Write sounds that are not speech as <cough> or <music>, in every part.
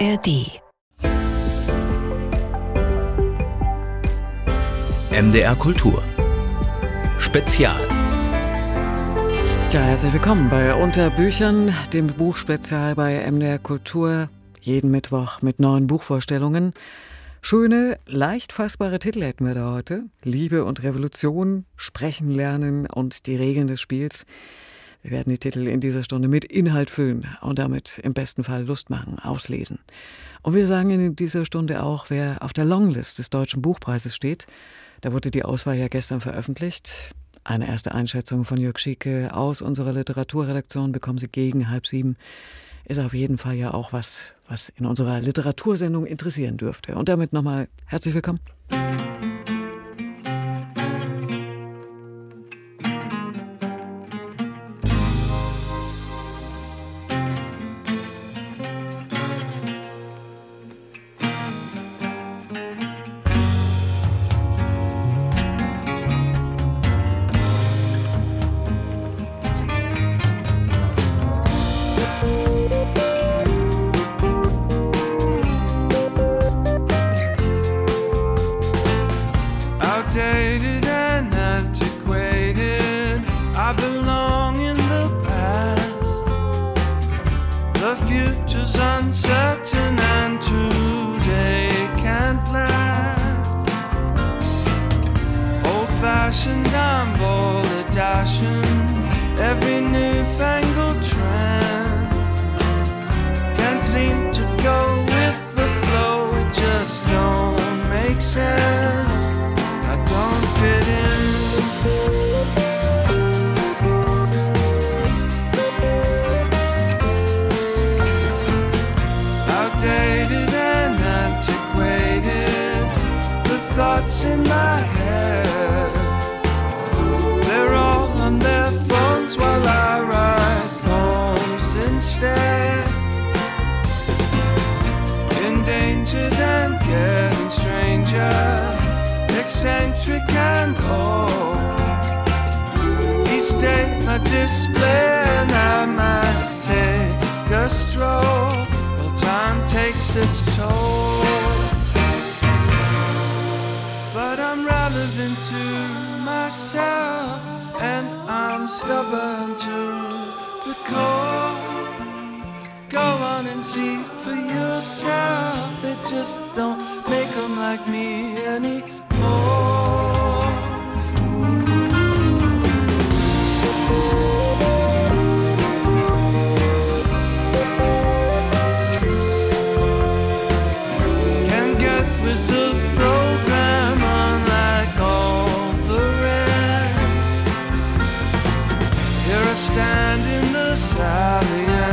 ARD. MDR Kultur. Spezial. Ja, herzlich willkommen bei Unterbüchern, dem Buchspezial bei MDR Kultur. Jeden Mittwoch mit neuen Buchvorstellungen. Schöne, leicht fassbare Titel hätten wir da heute. Liebe und Revolution, Sprechen lernen und die Regeln des Spiels. Wir werden die Titel in dieser Stunde mit Inhalt füllen und damit im besten Fall Lust machen, auslesen. Und wir sagen in dieser Stunde auch, wer auf der Longlist des Deutschen Buchpreises steht. Da wurde die Auswahl ja gestern veröffentlicht. Eine erste Einschätzung von Jörg Schieke aus unserer Literaturredaktion bekommen Sie gegen halb sieben. Ist auf jeden Fall ja auch was, was in unserer Literatursendung interessieren dürfte. Und damit nochmal herzlich willkommen. fashion, every new fashion. eccentric and cold. Each day I display and I might take a stroll, while time takes its toll. But I'm relevant to myself, and I'm stubborn to the core. Go on and see for yourself, they just don't make them like me anymore. stand in the silence.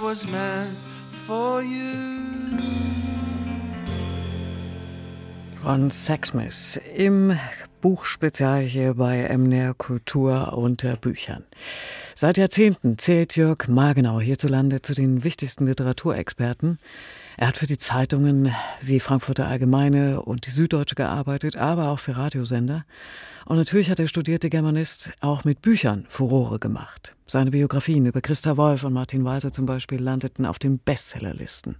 Was meant for you. Ron Sexsmith im Buchspezial hier bei MNR Kultur unter Büchern. Seit Jahrzehnten zählt Jörg Margenau hierzulande zu den wichtigsten Literaturexperten. Er hat für die Zeitungen wie Frankfurter Allgemeine und die Süddeutsche gearbeitet, aber auch für Radiosender. Und natürlich hat der studierte Germanist auch mit Büchern Furore gemacht. Seine Biografien über Christa Wolf und Martin Walser zum Beispiel landeten auf den Bestsellerlisten.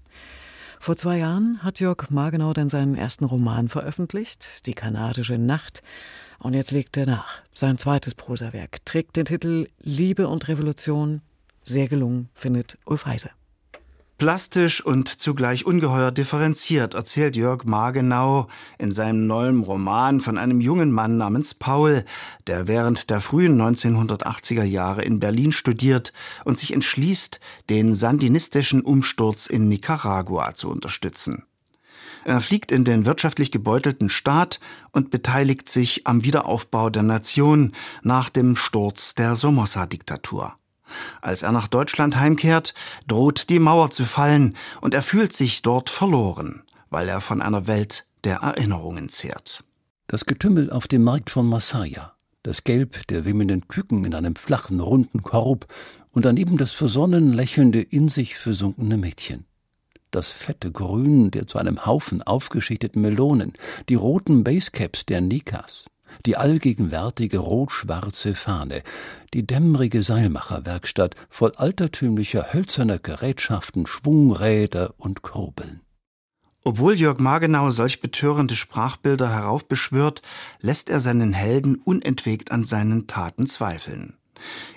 Vor zwei Jahren hat Jörg Margenau dann seinen ersten Roman veröffentlicht, Die kanadische Nacht. Und jetzt legt er nach. Sein zweites Prosawerk trägt den Titel Liebe und Revolution. Sehr gelungen, findet Ulf Heise. Plastisch und zugleich ungeheuer differenziert erzählt Jörg Margenau in seinem neuen Roman von einem jungen Mann namens Paul, der während der frühen 1980er Jahre in Berlin studiert und sich entschließt, den sandinistischen Umsturz in Nicaragua zu unterstützen. Er fliegt in den wirtschaftlich gebeutelten Staat und beteiligt sich am Wiederaufbau der Nation nach dem Sturz der Somoza-Diktatur. Als er nach Deutschland heimkehrt, droht die Mauer zu fallen und er fühlt sich dort verloren, weil er von einer Welt der Erinnerungen zehrt. Das Getümmel auf dem Markt von Masaya, das Gelb der wimmelnden Küken in einem flachen, runden Korb und daneben das versonnen lächelnde, in sich versunkene Mädchen. Das fette Grün der zu einem Haufen aufgeschichteten Melonen, die roten Basecaps der Nikas, die allgegenwärtige rot-schwarze Fahne, die dämmerige Seilmacherwerkstatt voll altertümlicher hölzerner Gerätschaften, Schwungräder und Kurbeln. Obwohl Jörg Margenau solch betörende Sprachbilder heraufbeschwört, lässt er seinen Helden unentwegt an seinen Taten zweifeln.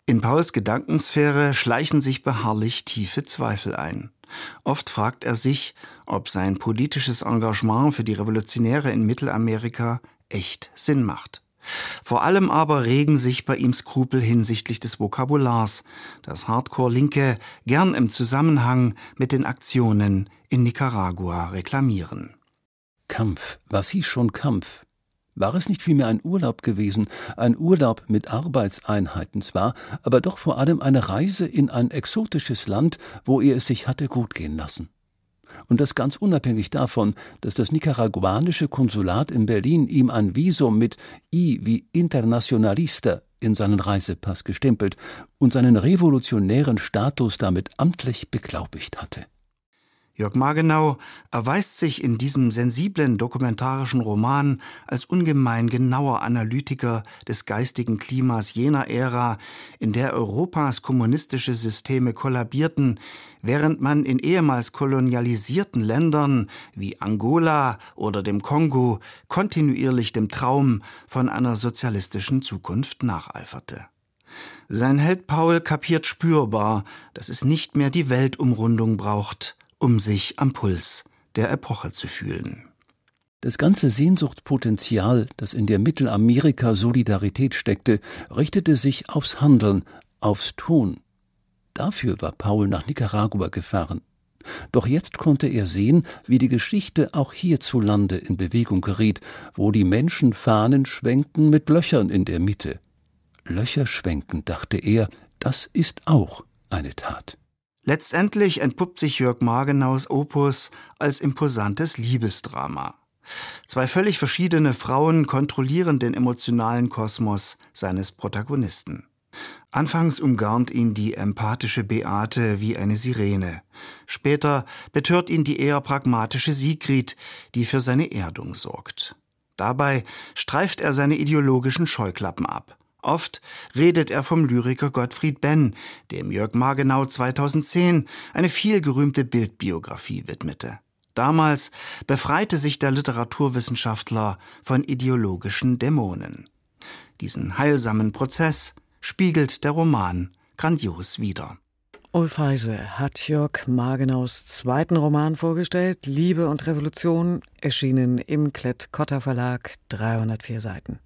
In Pauls Gedankensphäre schleichen sich beharrlich tiefe Zweifel ein. Oft fragt er sich, ob sein politisches Engagement für die Revolutionäre in Mittelamerika echt Sinn macht. Vor allem aber regen sich bei ihm Skrupel hinsichtlich des Vokabulars, das Hardcore-Linke gern im Zusammenhang mit den Aktionen in Nicaragua reklamieren. Kampf, was hieß schon Kampf? War es nicht vielmehr ein Urlaub gewesen, ein Urlaub mit Arbeitseinheiten zwar, aber doch vor allem eine Reise in ein exotisches Land, wo er es sich hatte gut gehen lassen? Und das ganz unabhängig davon, dass das nicaraguanische Konsulat in Berlin ihm ein Visum mit I wie Internationalista in seinen Reisepass gestempelt und seinen revolutionären Status damit amtlich beglaubigt hatte. Jörg Margenau erweist sich in diesem sensiblen dokumentarischen Roman als ungemein genauer Analytiker des geistigen Klimas jener Ära, in der Europas kommunistische Systeme kollabierten, während man in ehemals kolonialisierten Ländern wie Angola oder dem Kongo kontinuierlich dem Traum von einer sozialistischen Zukunft nacheiferte. Sein Held Paul kapiert spürbar, dass es nicht mehr die Weltumrundung braucht, um sich am Puls der Epoche zu fühlen. Das ganze Sehnsuchtspotenzial, das in der Mittelamerika-Solidarität steckte, richtete sich aufs Handeln, aufs Tun. Dafür war Paul nach Nicaragua gefahren. Doch jetzt konnte er sehen, wie die Geschichte auch hierzulande in Bewegung geriet, wo die Menschen Fahnen schwenkten mit Löchern in der Mitte. Löcher schwenken, dachte er, das ist auch eine Tat. Letztendlich entpuppt sich Jörg Margenaus Opus als imposantes Liebesdrama. Zwei völlig verschiedene Frauen kontrollieren den emotionalen Kosmos seines Protagonisten. Anfangs umgarnt ihn die empathische Beate wie eine Sirene. Später betört ihn die eher pragmatische Sigrid, die für seine Erdung sorgt. Dabei streift er seine ideologischen Scheuklappen ab. Oft redet er vom Lyriker Gottfried Benn, dem Jörg Margenau 2010 eine vielgerühmte Bildbiografie widmete. Damals befreite sich der Literaturwissenschaftler von ideologischen Dämonen. Diesen heilsamen Prozess spiegelt der Roman grandios wider. Ulf Heise hat Jörg Margenaus zweiten Roman vorgestellt, Liebe und Revolution, erschienen im Klett-Cotta Verlag, 304 Seiten.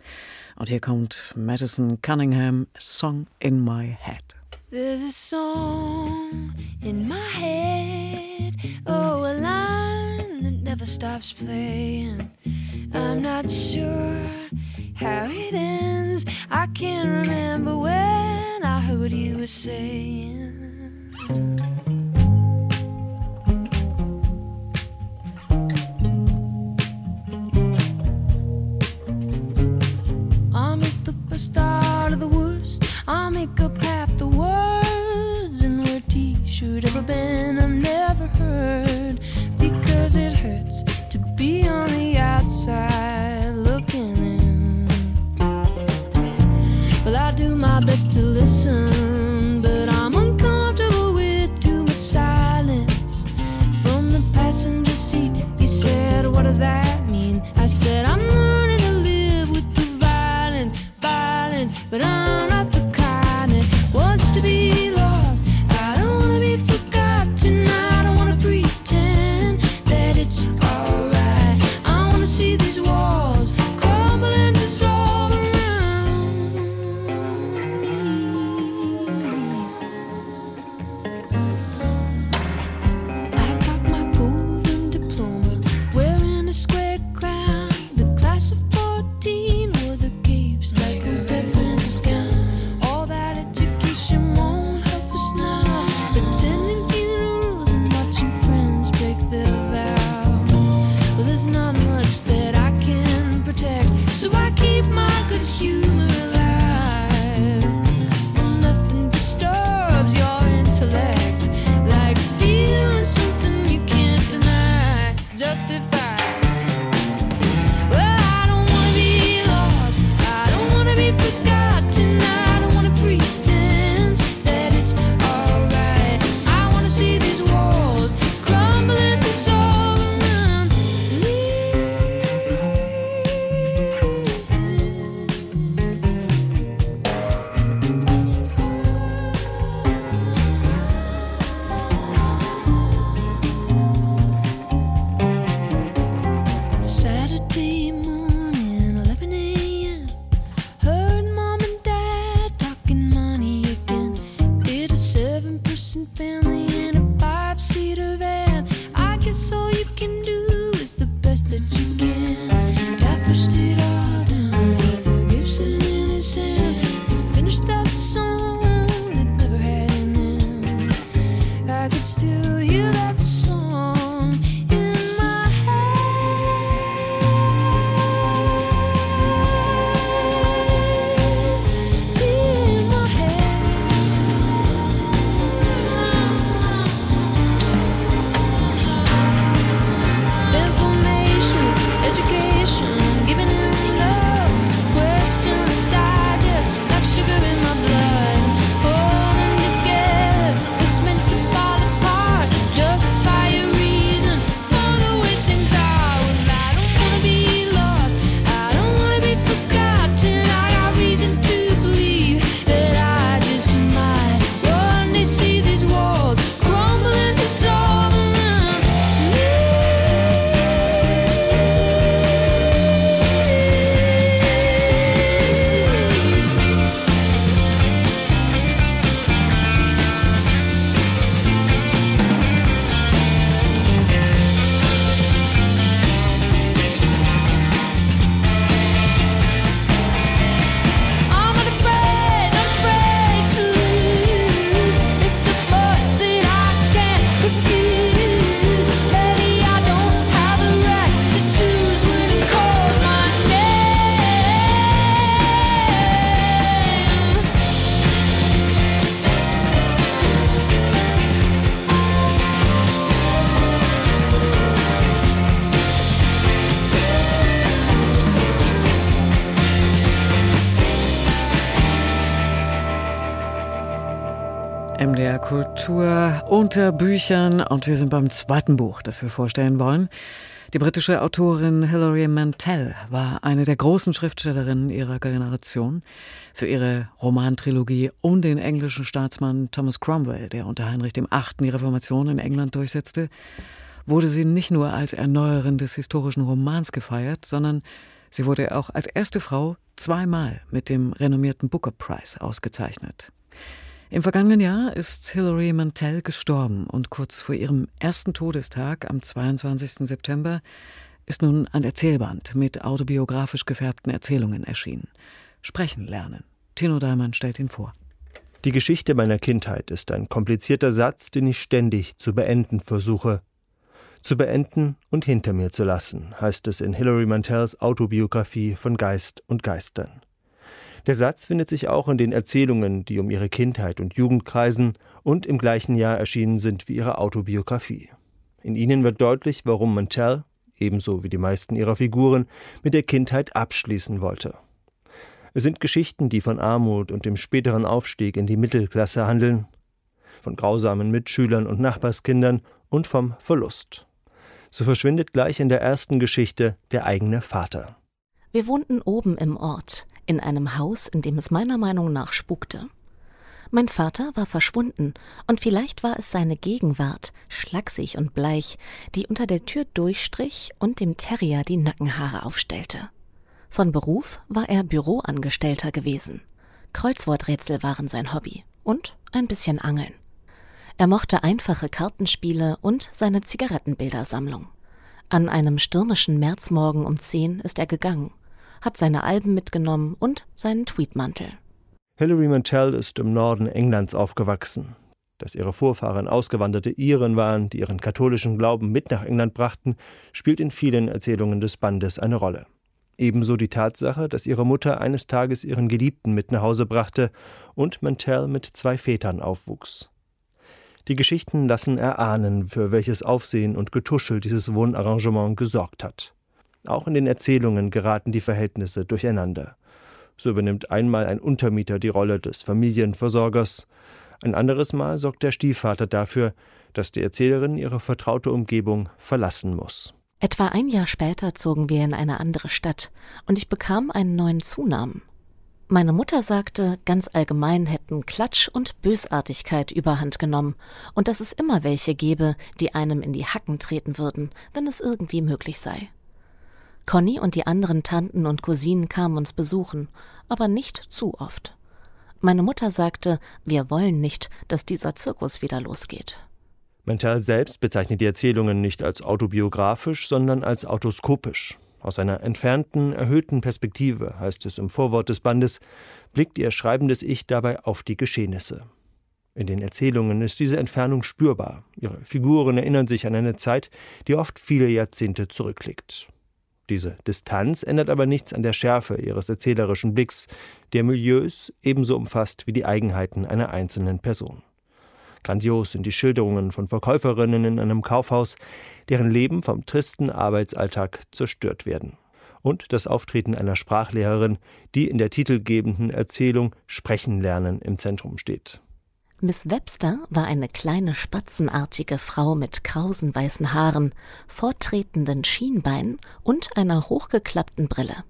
Und hier kommt Madison Cunningham, Song in My Head. There's a song in my head, oh, a line that never stops playing. I'm not sure how it ends. I can't remember when I heard you were saying. I'll make the start of the worst. I'll make up half the words and where T should ever been. I've never heard because it hurts to be on the outside my best to listen, unter Büchern und wir sind beim zweiten Buch, das wir vorstellen wollen. Die britische Autorin Hilary Mantel war eine der großen Schriftstellerinnen ihrer Generation. Für ihre Romantrilogie um den englischen Staatsmann Thomas Cromwell, der unter Heinrich VIII. die Reformation in England durchsetzte, wurde sie nicht nur als Erneuerin des historischen Romans gefeiert, sondern sie wurde auch als erste Frau zweimal mit dem renommierten Booker Prize ausgezeichnet. Im vergangenen Jahr ist Hilary Mantel gestorben und kurz vor ihrem ersten Todestag am 22. September ist nun ein Erzählband mit autobiografisch gefärbten Erzählungen erschienen. Sprechen lernen. Tino Daimann stellt ihn vor. Die Geschichte meiner Kindheit ist ein komplizierter Satz, den ich ständig zu beenden versuche. Zu beenden und hinter mir zu lassen, heißt es in Hilary Mantels Autobiografie von Geist und Geistern. Der Satz findet sich auch in den Erzählungen, die um ihre Kindheit und Jugend kreisen und im gleichen Jahr erschienen sind wie ihre Autobiografie. In ihnen wird deutlich, warum Mantell, ebenso wie die meisten ihrer Figuren, mit der Kindheit abschließen wollte. Es sind Geschichten, die von Armut und dem späteren Aufstieg in die Mittelklasse handeln, von grausamen Mitschülern und Nachbarskindern und vom Verlust. So verschwindet gleich in der ersten Geschichte der eigene Vater. Wir wohnten oben im Ort, in einem Haus, in dem es meiner Meinung nach spukte. Mein Vater war verschwunden, und vielleicht war es seine Gegenwart, schlaksig und bleich, die unter der Tür durchstrich und dem Terrier die Nackenhaare aufstellte. Von Beruf war er Büroangestellter gewesen. Kreuzworträtsel waren sein Hobby und ein bisschen Angeln. Er mochte einfache Kartenspiele und seine Zigarettenbildersammlung. An einem stürmischen Märzmorgen um zehn ist er gegangen hat seine Alben mitgenommen und seinen Tweetmantel. Hilary Mantel ist im Norden Englands aufgewachsen. Dass ihre Vorfahren ausgewanderte Iren waren, die ihren katholischen Glauben mit nach England brachten, spielt in vielen Erzählungen des Bandes eine Rolle. Ebenso die Tatsache, dass ihre Mutter eines Tages ihren Geliebten mit nach Hause brachte und Mantel mit zwei Vätern aufwuchs. Die Geschichten lassen erahnen, für welches Aufsehen und Getuschel dieses Wohnarrangement gesorgt hat. Auch in den Erzählungen geraten die Verhältnisse durcheinander. So übernimmt einmal ein Untermieter die Rolle des Familienversorgers, ein anderes Mal sorgt der Stiefvater dafür, dass die Erzählerin ihre vertraute Umgebung verlassen muss. Etwa ein Jahr später zogen wir in eine andere Stadt und ich bekam einen neuen Zunamen. Meine Mutter sagte, ganz allgemein hätten Klatsch und Bösartigkeit überhand genommen und dass es immer welche gebe, die einem in die Hacken treten würden, wenn es irgendwie möglich sei. Conny und die anderen Tanten und Cousinen kamen uns besuchen, aber nicht zu oft. Meine Mutter sagte, wir wollen nicht, dass dieser Zirkus wieder losgeht. Mental selbst bezeichnet die Erzählungen nicht als autobiografisch, sondern als autoskopisch. Aus einer entfernten, erhöhten Perspektive, heißt es im Vorwort des Bandes, blickt ihr schreibendes Ich dabei auf die Geschehnisse. In den Erzählungen ist diese Entfernung spürbar. Ihre Figuren erinnern sich an eine Zeit, die oft viele Jahrzehnte zurückliegt. Diese Distanz ändert aber nichts an der Schärfe ihres erzählerischen Blicks, der Milieus ebenso umfasst wie die Eigenheiten einer einzelnen Person. Grandios sind die Schilderungen von Verkäuferinnen in einem Kaufhaus, deren Leben vom tristen Arbeitsalltag zerstört werden. Und das Auftreten einer Sprachlehrerin, die in der titelgebenden Erzählung Sprechen lernen im Zentrum steht. Miss Webster war eine kleine spatzenartige Frau mit krausen weißen Haaren, vortretenden Schienbeinen und einer hochgeklappten Brille.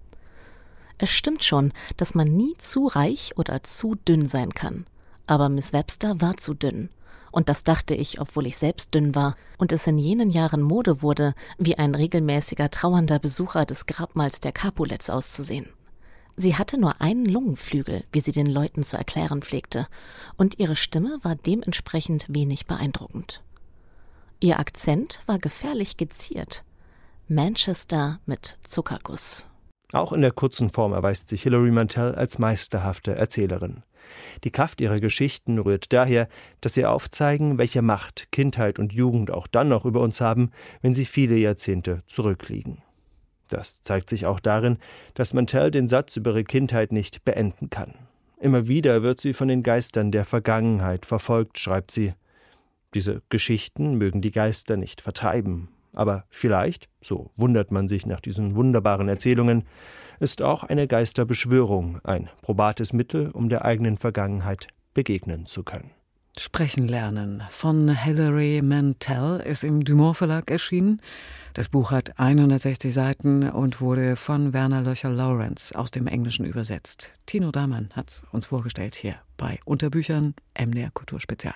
Es stimmt schon, dass man nie zu reich oder zu dünn sein kann. Aber Miss Webster war zu dünn. Und das dachte ich, obwohl ich selbst dünn war und es in jenen Jahren Mode wurde, wie ein regelmäßiger trauernder Besucher des Grabmals der Capulets auszusehen. Sie hatte nur einen Lungenflügel, wie sie den Leuten zu erklären pflegte, und ihre Stimme war dementsprechend wenig beeindruckend. Ihr Akzent war gefährlich geziert. Manchester mit Zuckerguss. Auch in der kurzen Form erweist sich Hilary Mantel als meisterhafte Erzählerin. Die Kraft ihrer Geschichten rührt daher, dass sie aufzeigen, welche Macht Kindheit und Jugend auch dann noch über uns haben, wenn sie viele Jahrzehnte zurückliegen. Das zeigt sich auch darin, dass Mantell den Satz über ihre Kindheit nicht beenden kann. Immer wieder wird sie von den Geistern der Vergangenheit verfolgt, schreibt sie. Diese Geschichten mögen die Geister nicht vertreiben, aber vielleicht, so wundert man sich nach diesen wunderbaren Erzählungen, ist auch eine Geisterbeschwörung ein probates Mittel, um der eigenen Vergangenheit begegnen zu können. Sprechen lernen von Hilary Mantel ist im Dumont Verlag erschienen. Das Buch hat 160 Seiten und wurde von Werner Löcher-Lawrence aus dem Englischen übersetzt. Tino Damann hat es uns vorgestellt hier bei Unterbüchern MDR Kulturspezial.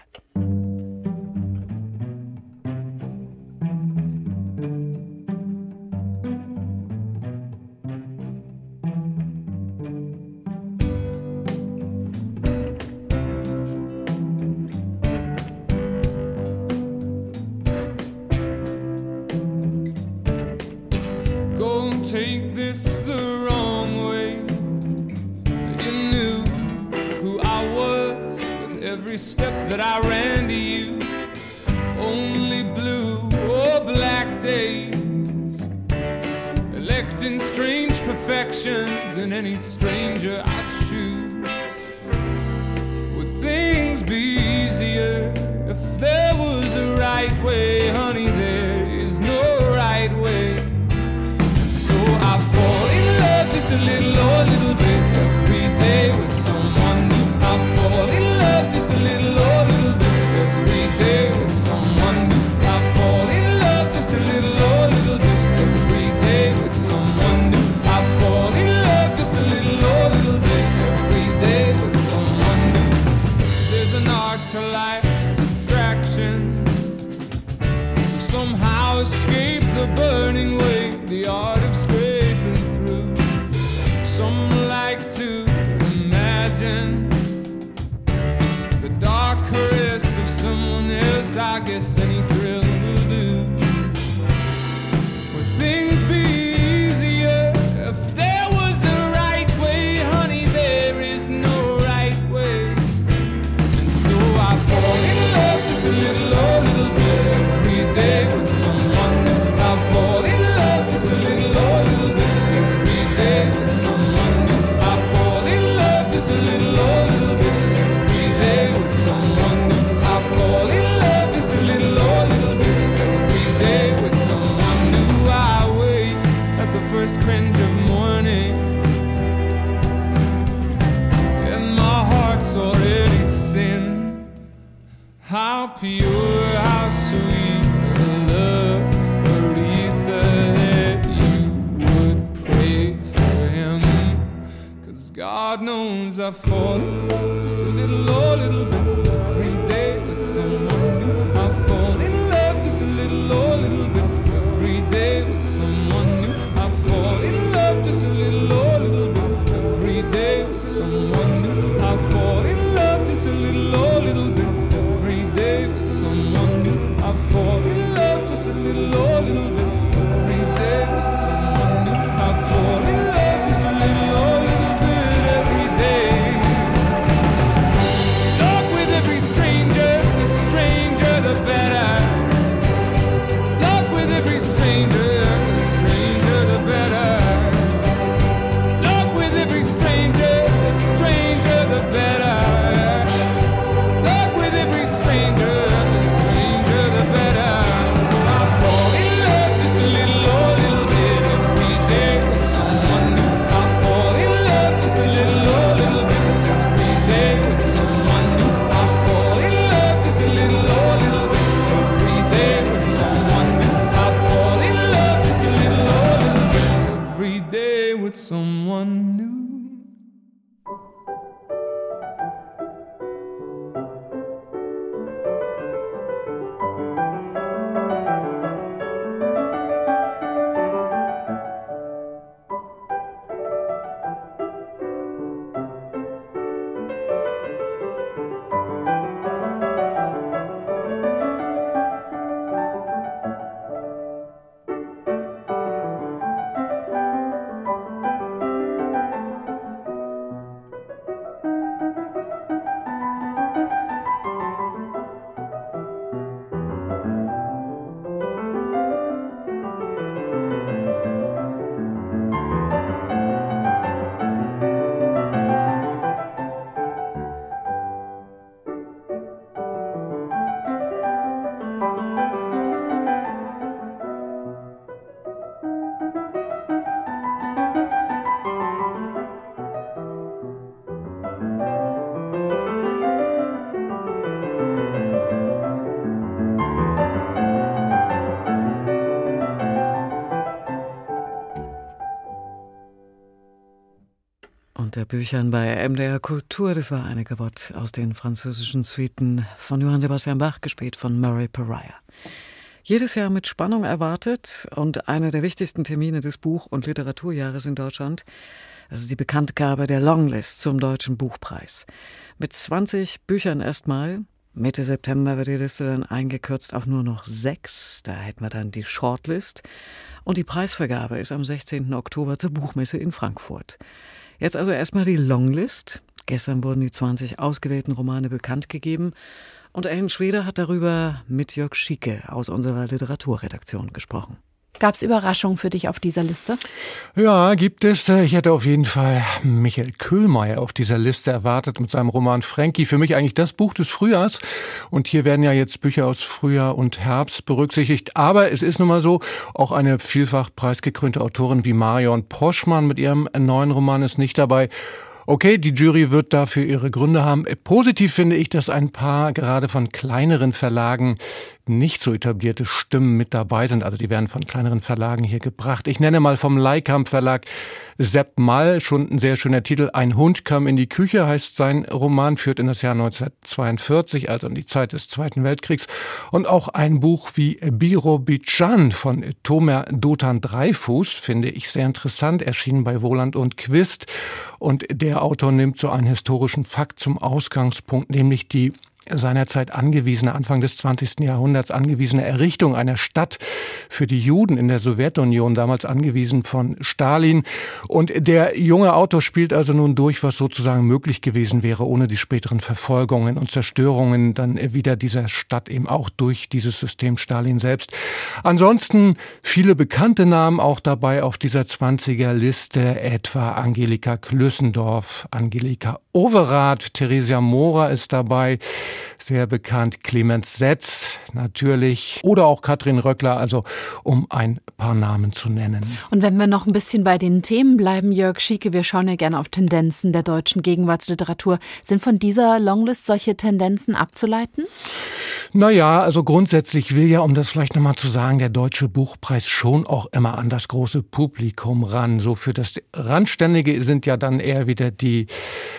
are falling Büchern bei MDR Kultur. Das war eine Gavotte aus den französischen Suiten von Johann Sebastian Bach, gespielt von Murray Pariah. Jedes Jahr mit Spannung erwartet und einer der wichtigsten Termine des Buch- und Literaturjahres in Deutschland, das ist die Bekanntgabe der Longlist zum Deutschen Buchpreis. Mit 20 Büchern erstmal. Mitte September wird die Liste dann eingekürzt auf nur noch sechs. Da hätten wir dann die Shortlist. Und die Preisvergabe ist am 16. Oktober zur Buchmesse in Frankfurt. Jetzt also erstmal die Longlist. Gestern wurden die 20 ausgewählten Romane bekannt gegeben. Und Ellen Schweder hat darüber mit Jörg Schieke aus unserer Literaturredaktion gesprochen. Gab es Überraschungen für dich auf dieser Liste? Ja, gibt es. Ich hätte auf jeden Fall Michael Köhlmeier auf dieser Liste erwartet mit seinem Roman Frankie. Für mich eigentlich das Buch des Frühjahrs. Und hier werden ja jetzt Bücher aus Frühjahr und Herbst berücksichtigt. Aber es ist nun mal so, auch eine vielfach preisgekrönte Autorin wie Marion Poschmann mit ihrem neuen Roman ist nicht dabei. Okay, die Jury wird dafür ihre Gründe haben. Positiv finde ich, dass ein paar gerade von kleineren Verlagen nicht so etablierte Stimmen mit dabei sind. Also die werden von kleineren Verlagen hier gebracht. Ich nenne mal vom Leikamp Verlag Sepp Mall, schon ein sehr schöner Titel. Ein Hund kam in die Küche, heißt sein Roman, führt in das Jahr 1942, also in die Zeit des Zweiten Weltkriegs. Und auch ein Buch wie Birobidjan von Tomer Dotan Dreifuß finde ich sehr interessant, erschienen bei Wohland und Quist. Und der Autor nimmt so einen historischen Fakt zum Ausgangspunkt, nämlich die seinerzeit angewiesene, Anfang des 20. Jahrhunderts angewiesene Errichtung einer Stadt für die Juden in der Sowjetunion, damals angewiesen von Stalin. Und der junge Autor spielt also nun durch, was sozusagen möglich gewesen wäre, ohne die späteren Verfolgungen und Zerstörungen dann wieder dieser Stadt eben auch durch dieses System Stalin selbst. Ansonsten viele bekannte Namen auch dabei auf dieser 20er Liste, etwa Angelika Klüssendorf, Angelika Overath, Theresia Mora ist dabei, sehr bekannt, Clemens Setz natürlich oder auch Katrin Röckler, also um ein paar Namen zu nennen. Und wenn wir noch ein bisschen bei den Themen bleiben, Jörg Schieke, wir schauen ja gerne auf Tendenzen der deutschen Gegenwartsliteratur. Sind von dieser Longlist solche Tendenzen abzuleiten? Naja, also grundsätzlich will ja, um das vielleicht nochmal zu sagen, der Deutsche Buchpreis schon auch immer an das große Publikum ran. So für das Randständige sind ja dann eher wieder die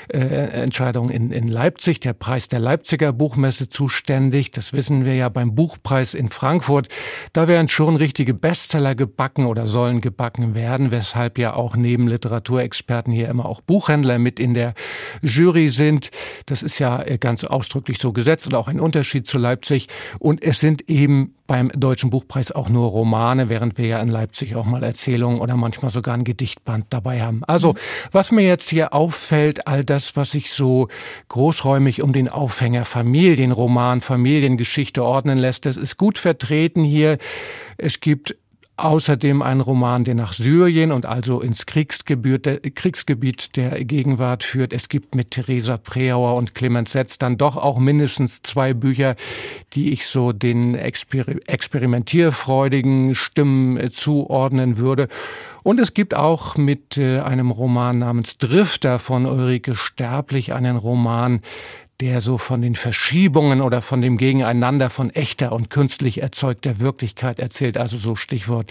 äh, Entscheidungen in, in Leipzig, der Preis der Leipziger Buchmesse zuständig. Das wissen wir ja beim Buchpreis in Frankfurt. Da werden schon richtige Bestseller gebacken oder sollen gebacken werden, weshalb ja auch neben Literaturexperten hier immer auch Buchhändler mit in der Jury sind. Das ist ja ganz ausdrücklich so gesetzt und auch ein Unterschied zu Leipzig. Und es sind eben beim Deutschen Buchpreis auch nur Romane, während wir ja in Leipzig auch mal Erzählungen oder manchmal sogar ein Gedichtband dabei haben. Also, was mir jetzt hier auffällt, all das, was sich so großräumig um den Aufhänger Familienroman, Familiengeschichte ordnen lässt, das ist gut vertreten hier. Es gibt Außerdem ein Roman, der nach Syrien und also ins Kriegsgebiet der, Gegenwart führt. Es gibt mit Theresa Preauer und Clemens Setz dann doch auch mindestens zwei Bücher, die ich so den exper experimentierfreudigen Stimmen äh, zuordnen würde. Und es gibt auch mit äh, einem Roman namens Drifter von Ulrike Sterblich einen Roman, der so von den Verschiebungen oder von dem Gegeneinander von echter und künstlich erzeugter Wirklichkeit erzählt. Also so Stichwort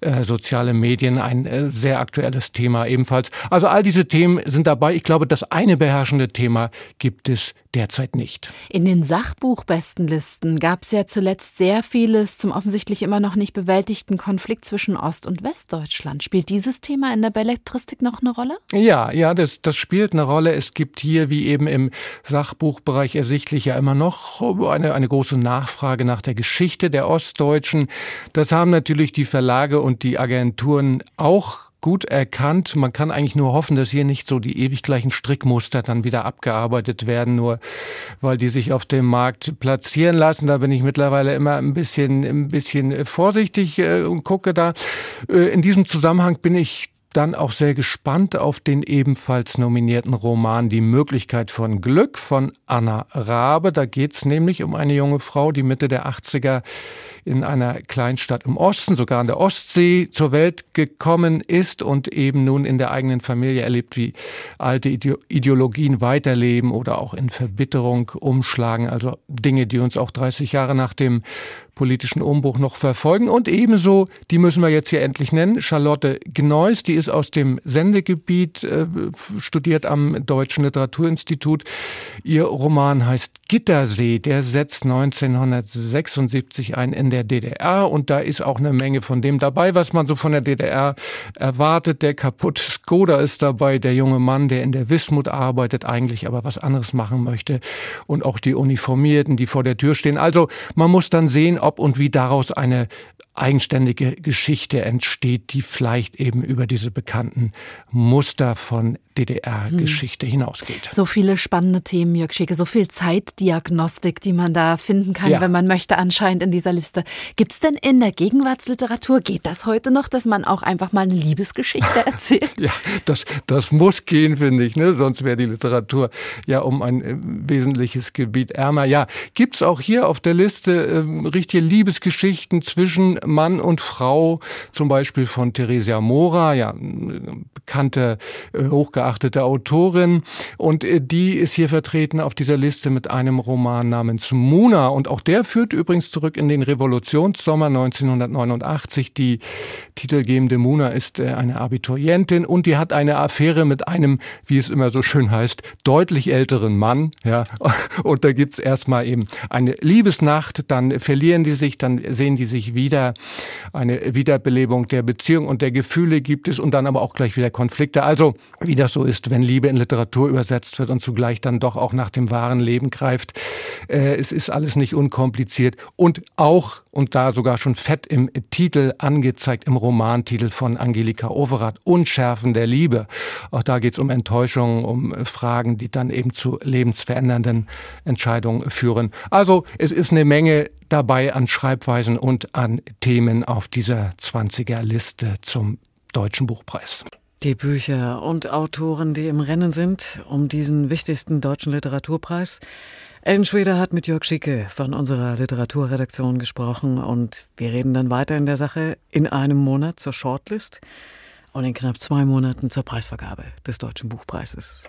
äh, soziale Medien, ein äh, sehr aktuelles Thema ebenfalls. Also all diese Themen sind dabei. Ich glaube, das eine beherrschende Thema gibt es derzeit nicht. In den Sachbuchbestenlisten gab es ja zuletzt sehr vieles zum offensichtlich immer noch nicht bewältigten Konflikt zwischen Ost- und Westdeutschland. Spielt dieses Thema in der Belletristik noch eine Rolle? Ja, ja, das, das spielt eine Rolle. Es gibt hier, wie eben im Sachbuchbereich ersichtlich, ja immer noch eine, eine große Nachfrage nach der Geschichte der Ostdeutschen. Das haben natürlich die Verlage und die Agenturen auch gut erkannt. Man kann eigentlich nur hoffen, dass hier nicht so die ewig gleichen Strickmuster dann wieder abgearbeitet werden, nur weil die sich auf dem Markt platzieren lassen. Da bin ich mittlerweile immer ein bisschen, ein bisschen vorsichtig äh, und gucke da. Äh, in diesem Zusammenhang bin ich dann auch sehr gespannt auf den ebenfalls nominierten Roman Die Möglichkeit von Glück von Anna Rabe. Da geht es nämlich um eine junge Frau, die Mitte der 80er in einer Kleinstadt im Osten, sogar an der Ostsee, zur Welt gekommen ist und eben nun in der eigenen Familie erlebt, wie alte Ideologien weiterleben oder auch in Verbitterung umschlagen. Also Dinge, die uns auch 30 Jahre nach dem politischen Umbruch noch verfolgen. Und ebenso, die müssen wir jetzt hier endlich nennen, Charlotte Gneuss, die ist aus dem Sendegebiet, äh, studiert am Deutschen Literaturinstitut. Ihr Roman heißt Gittersee, der setzt 1976 ein in der DDR und da ist auch eine Menge von dem dabei, was man so von der DDR erwartet. Der kaputte Skoda ist dabei, der junge Mann, der in der Wismut arbeitet, eigentlich aber was anderes machen möchte und auch die Uniformierten, die vor der Tür stehen. Also man muss dann sehen, ob und wie daraus eine eigenständige Geschichte entsteht, die vielleicht eben über diese bekannten Muster von DDR-Geschichte hm. hinausgeht. So viele spannende Themen, Jörg Schicke, so viel Zeitdiagnostik, die man da finden kann, ja. wenn man möchte, anscheinend in dieser Liste. Gibt es denn in der Gegenwartsliteratur, geht das heute noch, dass man auch einfach mal eine Liebesgeschichte <laughs> erzählt? ja, das, das muss gehen, finde ich, ne? sonst wäre die Literatur ja um ein äh, wesentliches Gebiet ärmer. Ja, gibt es auch hier auf der Liste äh, richtige Liebesgeschichten zwischen Mann und Frau, zum Beispiel von Theresia Mora, ja, bekannte, äh, hochgeachtete Autorin. Und äh, die ist hier vertreten auf dieser Liste mit einem Roman namens Muna. Und auch der führt übrigens zurück in den Revolutionssommer 1989. Die titelgebende Muna ist äh, eine Abiturientin und die hat eine Affäre mit einem, wie es immer so schön heißt, deutlich älteren Mann. Ja. <laughs> Und da gibt's erstmal eben eine Liebesnacht, dann verlieren die sich, dann sehen die sich wieder eine Wiederbelebung der Beziehung und der Gefühle gibt es und dann aber auch gleich wieder Konflikte. Also, wie das so ist, wenn Liebe in Literatur übersetzt wird und zugleich dann doch auch nach dem wahren Leben greift. Äh, es ist alles nicht unkompliziert und auch, und da sogar schon fett im Titel angezeigt, im Romantitel von Angelika Overath, Unschärfen der Liebe. Auch da geht es um Enttäuschungen, um Fragen, die dann eben zu lebensverändernden Entscheidungen führen. Also es ist eine Menge dabei an Schreibweisen und an Themen auf dieser 20er Liste zum Deutschen Buchpreis. Die Bücher und Autoren, die im Rennen sind um diesen wichtigsten deutschen Literaturpreis. Ellen Schweder hat mit Jörg Schicke von unserer Literaturredaktion gesprochen und wir reden dann weiter in der Sache in einem Monat zur Shortlist und in knapp zwei Monaten zur Preisvergabe des Deutschen Buchpreises.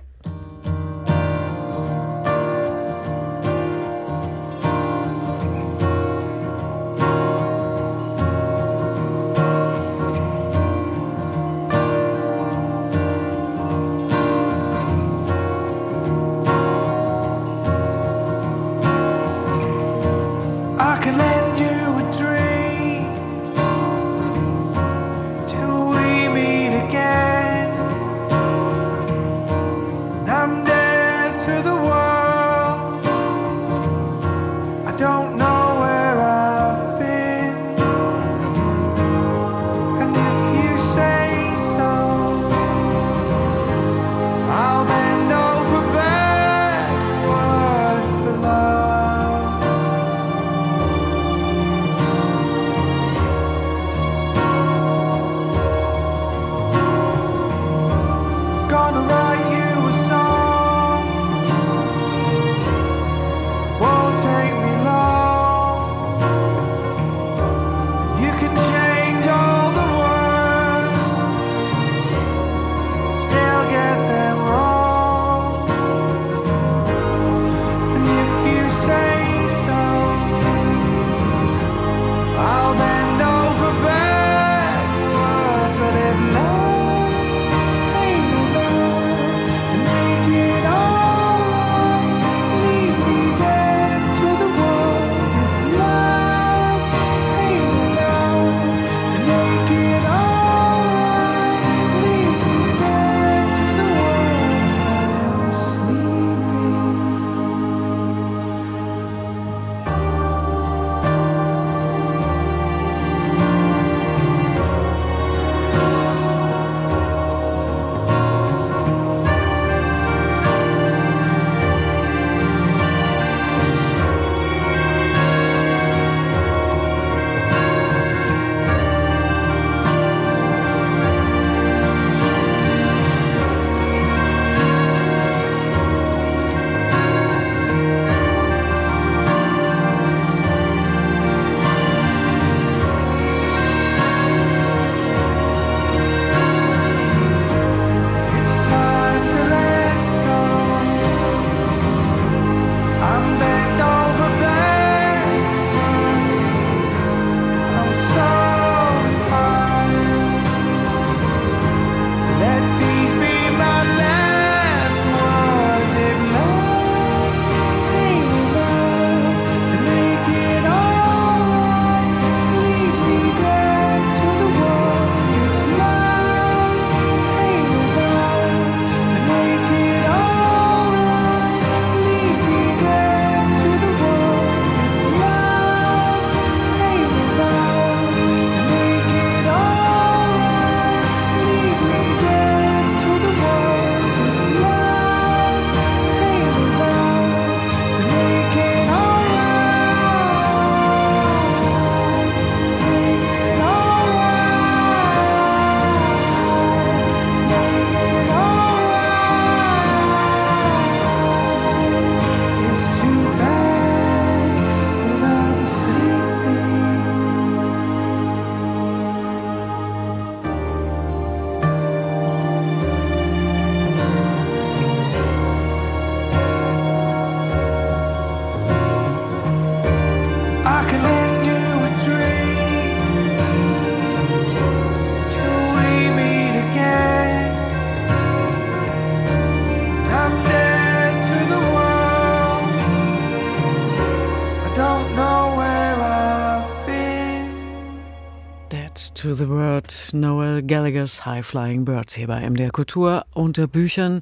Gallagher's High Flying Birds hier bei MDR Kultur unter Büchern.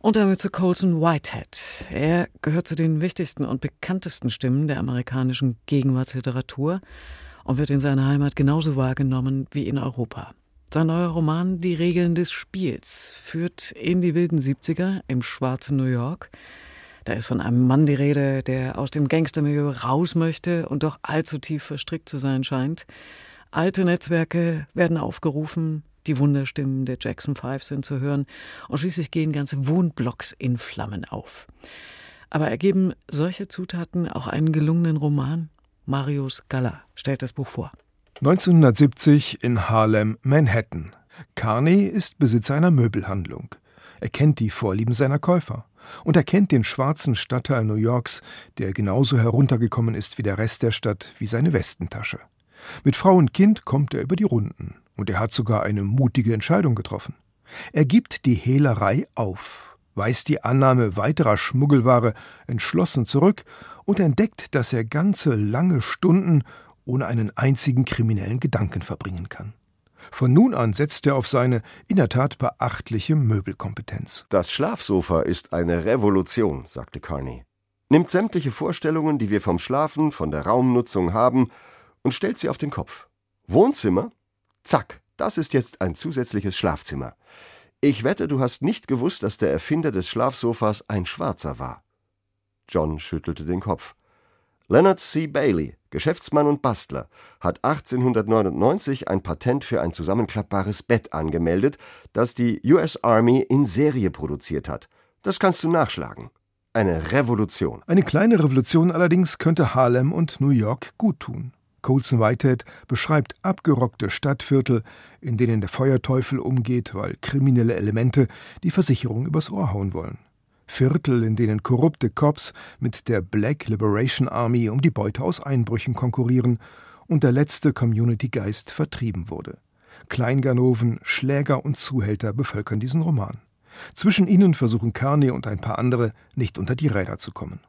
Und damit zu Colson Whitehead. Er gehört zu den wichtigsten und bekanntesten Stimmen der amerikanischen Gegenwartsliteratur und wird in seiner Heimat genauso wahrgenommen wie in Europa. Sein neuer Roman Die Regeln des Spiels führt in die wilden 70er im schwarzen New York. Da ist von einem Mann die Rede, der aus dem Gangstermilieu raus möchte und doch allzu tief verstrickt zu sein scheint. Alte Netzwerke werden aufgerufen, die Wunderstimmen der Jackson Five sind zu hören und schließlich gehen ganze Wohnblocks in Flammen auf. Aber ergeben solche Zutaten auch einen gelungenen Roman? Marius Galla stellt das Buch vor. 1970 in Harlem, Manhattan. Carney ist Besitzer einer Möbelhandlung. Er kennt die Vorlieben seiner Käufer. Und er kennt den schwarzen Stadtteil New Yorks, der genauso heruntergekommen ist wie der Rest der Stadt, wie seine Westentasche. Mit Frau und Kind kommt er über die Runden. Und er hat sogar eine mutige Entscheidung getroffen. Er gibt die Hehlerei auf, weist die Annahme weiterer Schmuggelware entschlossen zurück und entdeckt, dass er ganze lange Stunden ohne einen einzigen kriminellen Gedanken verbringen kann. Von nun an setzt er auf seine in der Tat beachtliche Möbelkompetenz. Das Schlafsofa ist eine Revolution, sagte Carney. Nimmt sämtliche Vorstellungen, die wir vom Schlafen, von der Raumnutzung haben, und stellt sie auf den Kopf. Wohnzimmer Zack, das ist jetzt ein zusätzliches Schlafzimmer. Ich wette, du hast nicht gewusst, dass der Erfinder des Schlafsofas ein Schwarzer war. John schüttelte den Kopf. Leonard C. Bailey, Geschäftsmann und Bastler, hat 1899 ein Patent für ein zusammenklappbares Bett angemeldet, das die US Army in Serie produziert hat. Das kannst du nachschlagen. Eine Revolution. Eine kleine Revolution allerdings könnte Harlem und New York gut tun. Colson Whitehead beschreibt abgerockte Stadtviertel, in denen der Feuerteufel umgeht, weil kriminelle Elemente die Versicherung übers Ohr hauen wollen. Viertel, in denen korrupte Cops mit der Black Liberation Army um die Beute aus Einbrüchen konkurrieren und der letzte Community-Geist vertrieben wurde. Kleinganoven, Schläger und Zuhälter bevölkern diesen Roman. Zwischen ihnen versuchen Carney und ein paar andere nicht unter die Räder zu kommen.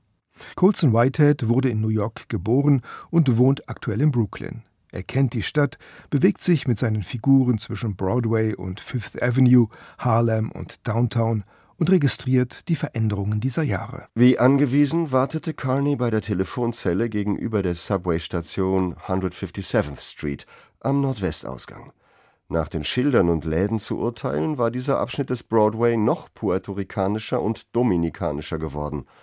Colson Whitehead wurde in New York geboren und wohnt aktuell in Brooklyn. Er kennt die Stadt, bewegt sich mit seinen Figuren zwischen Broadway und Fifth Avenue, Harlem und Downtown und registriert die Veränderungen dieser Jahre. Wie angewiesen wartete Carney bei der Telefonzelle gegenüber der Subway-Station 157th Street am Nordwestausgang. Nach den Schildern und Läden zu urteilen, war dieser Abschnitt des Broadway noch puerto-ricanischer und dominikanischer geworden –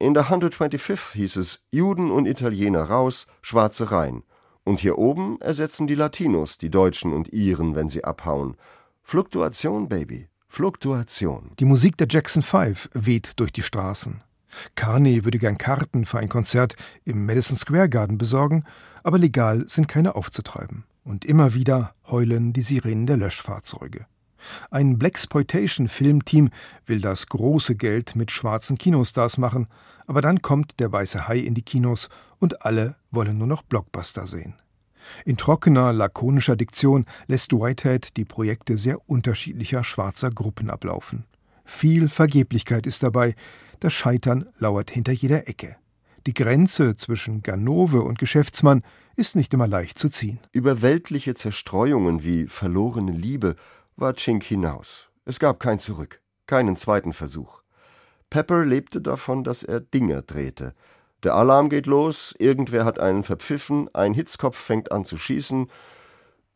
in der 125th hieß es Juden und Italiener raus, Schwarze rein. Und hier oben ersetzen die Latinos die Deutschen und Iren, wenn sie abhauen. Fluktuation, Baby. Fluktuation. Die Musik der Jackson Five weht durch die Straßen. Carney würde gern Karten für ein Konzert im Madison Square Garden besorgen, aber legal sind keine aufzutreiben. Und immer wieder heulen die Sirenen der Löschfahrzeuge. Ein Blaxploitation-Filmteam will das große Geld mit schwarzen Kinostars machen, aber dann kommt der weiße Hai in die Kinos und alle wollen nur noch Blockbuster sehen. In trockener, lakonischer Diktion lässt Whitehead die Projekte sehr unterschiedlicher schwarzer Gruppen ablaufen. Viel Vergeblichkeit ist dabei, das Scheitern lauert hinter jeder Ecke. Die Grenze zwischen Ganove und Geschäftsmann ist nicht immer leicht zu ziehen. Über weltliche Zerstreuungen wie verlorene Liebe war Chink hinaus. Es gab kein Zurück, keinen zweiten Versuch. Pepper lebte davon, dass er Dinger drehte. Der Alarm geht los, irgendwer hat einen verpfiffen, ein Hitzkopf fängt an zu schießen.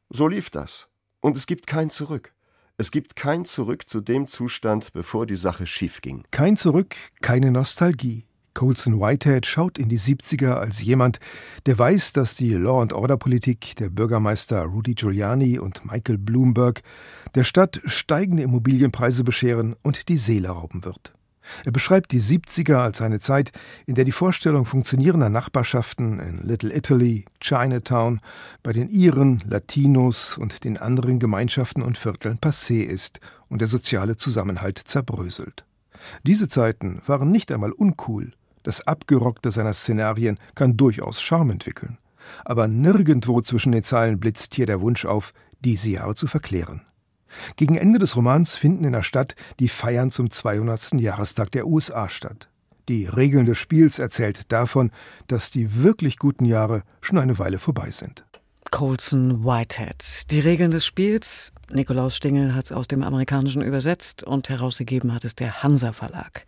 So lief das. Und es gibt kein Zurück. Es gibt kein Zurück zu dem Zustand, bevor die Sache schief ging. Kein Zurück, keine Nostalgie. Colson Whitehead schaut in die 70er als jemand, der weiß, dass die Law-and-Order-Politik der Bürgermeister Rudy Giuliani und Michael Bloomberg der Stadt steigende Immobilienpreise bescheren und die Seele rauben wird. Er beschreibt die 70er als eine Zeit, in der die Vorstellung funktionierender Nachbarschaften in Little Italy, Chinatown, bei den Iren, Latinos und den anderen Gemeinschaften und Vierteln passé ist und der soziale Zusammenhalt zerbröselt. Diese Zeiten waren nicht einmal uncool, das Abgerockte seiner Szenarien kann durchaus Charme entwickeln. Aber nirgendwo zwischen den Zeilen blitzt hier der Wunsch auf, diese Jahre zu verklären. Gegen Ende des Romans finden in der Stadt die Feiern zum 200. Jahrestag der USA statt. Die Regeln des Spiels erzählt davon, dass die wirklich guten Jahre schon eine Weile vorbei sind. Colson Whitehead. Die Regeln des Spiels, Nikolaus Stingel hat es aus dem Amerikanischen übersetzt und herausgegeben hat es der Hansa Verlag.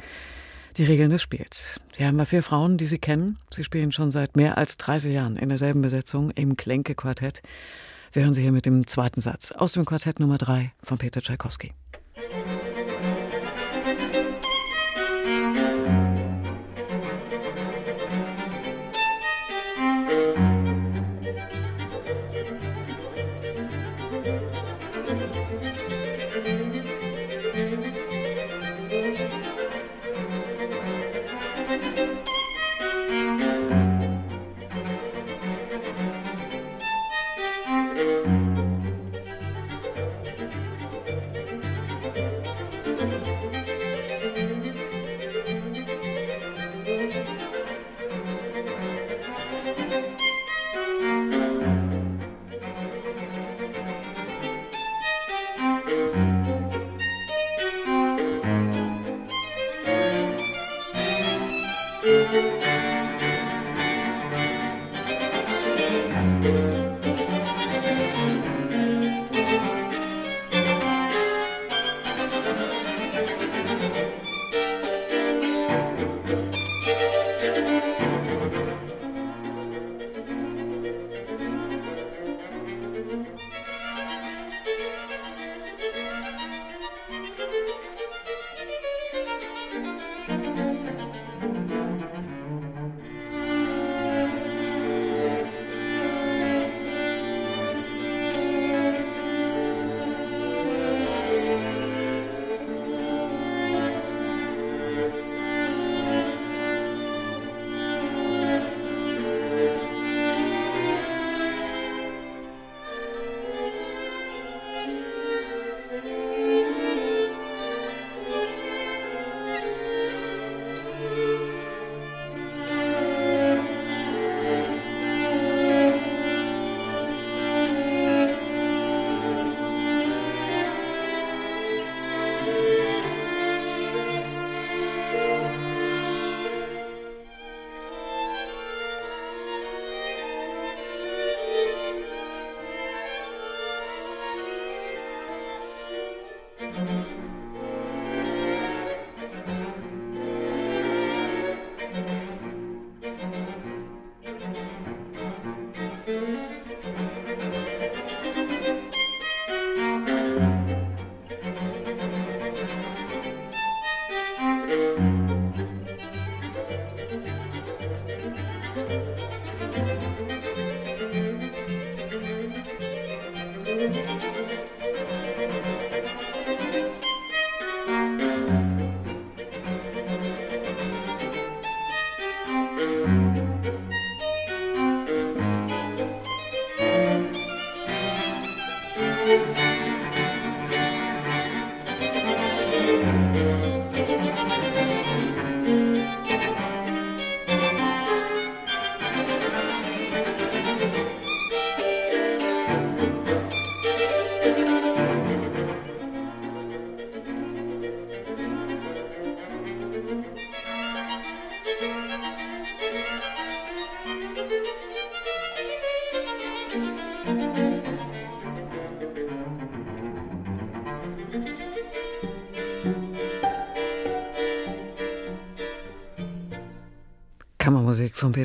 Die Regeln des Spiels. Hier haben wir vier Frauen, die Sie kennen. Sie spielen schon seit mehr als 30 Jahren in derselben Besetzung im Klenke-Quartett. Wir hören Sie hier mit dem zweiten Satz aus dem Quartett Nummer 3 von Peter Tschaikowski.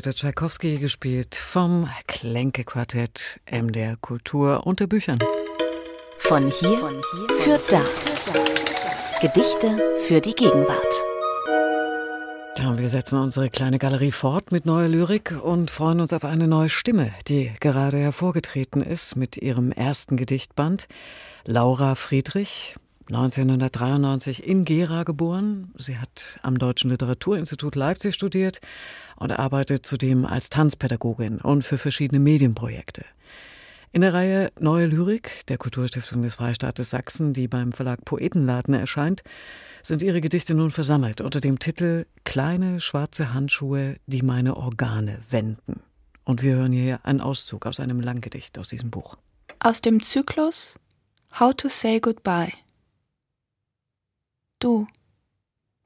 Peter Tschaikowski, gespielt vom Klenke-Quartett MDR Kultur unter Büchern. Von hier, von hier für da. Gedichte für die Gegenwart. Ja, wir setzen unsere kleine Galerie fort mit neuer Lyrik und freuen uns auf eine neue Stimme, die gerade hervorgetreten ist mit ihrem ersten Gedichtband. Laura Friedrich, 1993 in Gera geboren. Sie hat am Deutschen Literaturinstitut Leipzig studiert und arbeitet zudem als Tanzpädagogin und für verschiedene Medienprojekte. In der Reihe Neue Lyrik der Kulturstiftung des Freistaates Sachsen, die beim Verlag Poetenladen erscheint, sind ihre Gedichte nun versammelt unter dem Titel Kleine schwarze Handschuhe, die meine Organe wenden. Und wir hören hier einen Auszug aus einem Langgedicht aus diesem Buch. Aus dem Zyklus How to Say Goodbye. Du,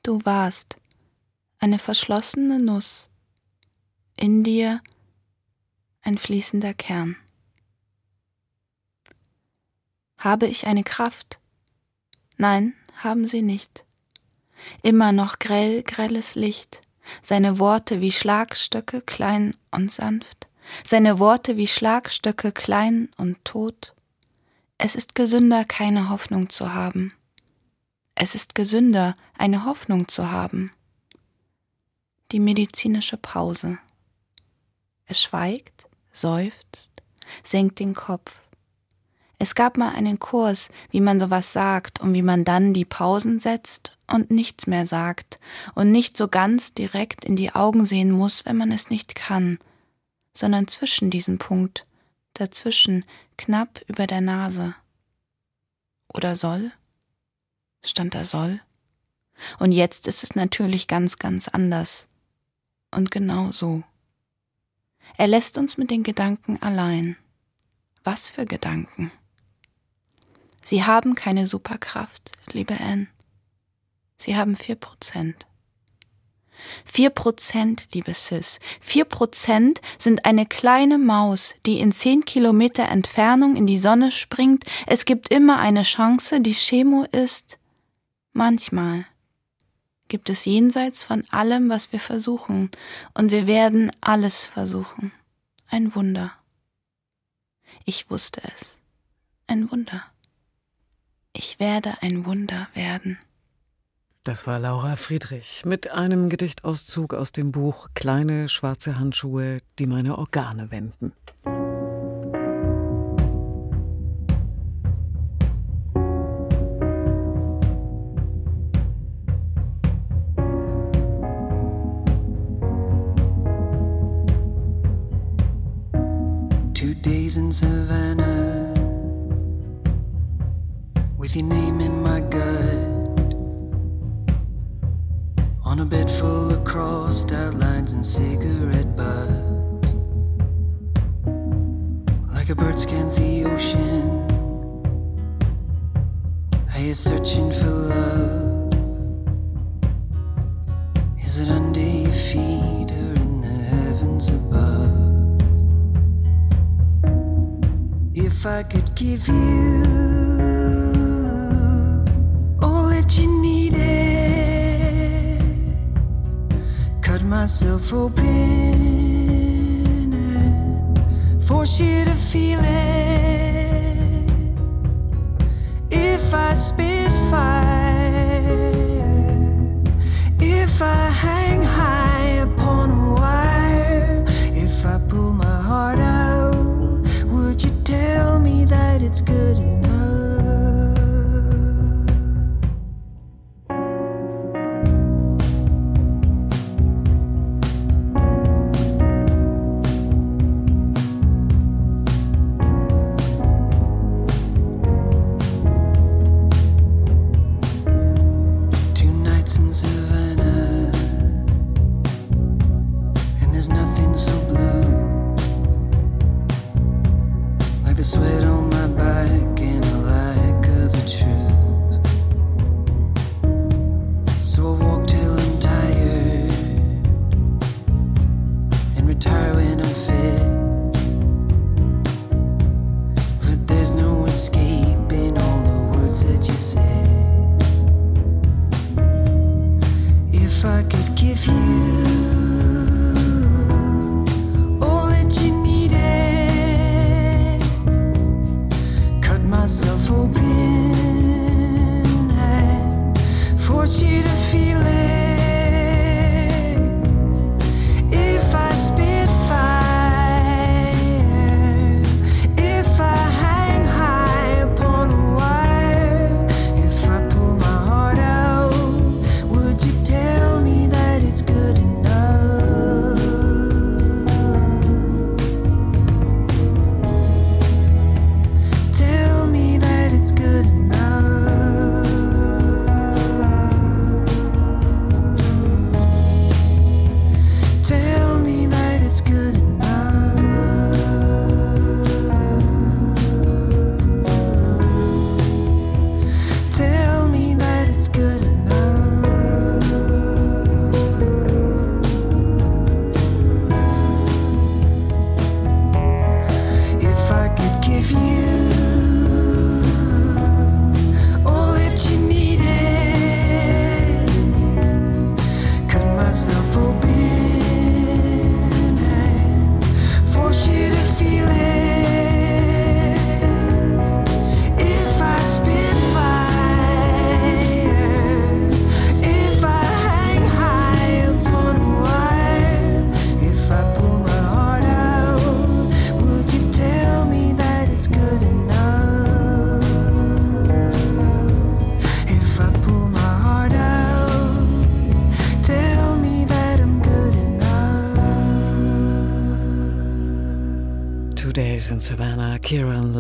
du warst eine verschlossene Nuss, in dir ein fließender Kern. Habe ich eine Kraft? Nein, haben sie nicht. Immer noch grell, grelles Licht, seine Worte wie Schlagstöcke klein und sanft, seine Worte wie Schlagstöcke klein und tot. Es ist gesünder, keine Hoffnung zu haben. Es ist gesünder, eine Hoffnung zu haben. Die medizinische Pause. Es schweigt, seufzt, senkt den Kopf. Es gab mal einen Kurs, wie man sowas sagt und wie man dann die Pausen setzt und nichts mehr sagt und nicht so ganz direkt in die Augen sehen muss, wenn man es nicht kann, sondern zwischen diesem Punkt, dazwischen, knapp über der Nase. Oder soll? Stand da soll? Und jetzt ist es natürlich ganz, ganz anders. Und genau so. Er lässt uns mit den Gedanken allein. Was für Gedanken? Sie haben keine Superkraft, liebe Anne. Sie haben vier Prozent. Vier Prozent, liebe Sis. Vier Prozent sind eine kleine Maus, die in zehn Kilometer Entfernung in die Sonne springt. Es gibt immer eine Chance, die Chemo ist. Manchmal gibt es jenseits von allem, was wir versuchen, und wir werden alles versuchen. Ein Wunder. Ich wusste es. Ein Wunder. Ich werde ein Wunder werden. Das war Laura Friedrich mit einem Gedichtauszug aus dem Buch Kleine schwarze Handschuhe, die meine Organe wenden.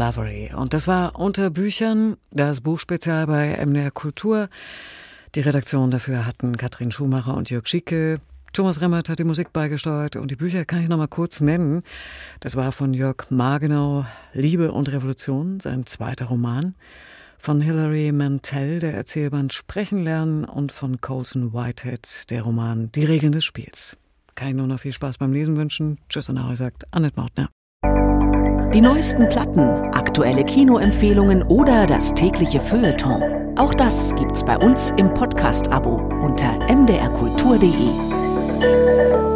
Lavery. Und das war unter Büchern das Buchspezial bei MDR Kultur. Die Redaktion dafür hatten Katrin Schumacher und Jörg Schicke. Thomas Remmert hat die Musik beigesteuert und die Bücher kann ich noch mal kurz nennen. Das war von Jörg Margenau Liebe und Revolution, sein zweiter Roman. Von Hilary Mantel der Erzählband Sprechen lernen und von Colson Whitehead der Roman Die Regeln des Spiels. Kann ich nur noch viel Spaß beim Lesen wünschen. Tschüss und Ahoi sagt Annette Mautner. Die neuesten Platten, aktuelle Kinoempfehlungen oder das tägliche Feuilleton. Auch das gibt's bei uns im Podcast-Abo unter mdrkultur.de.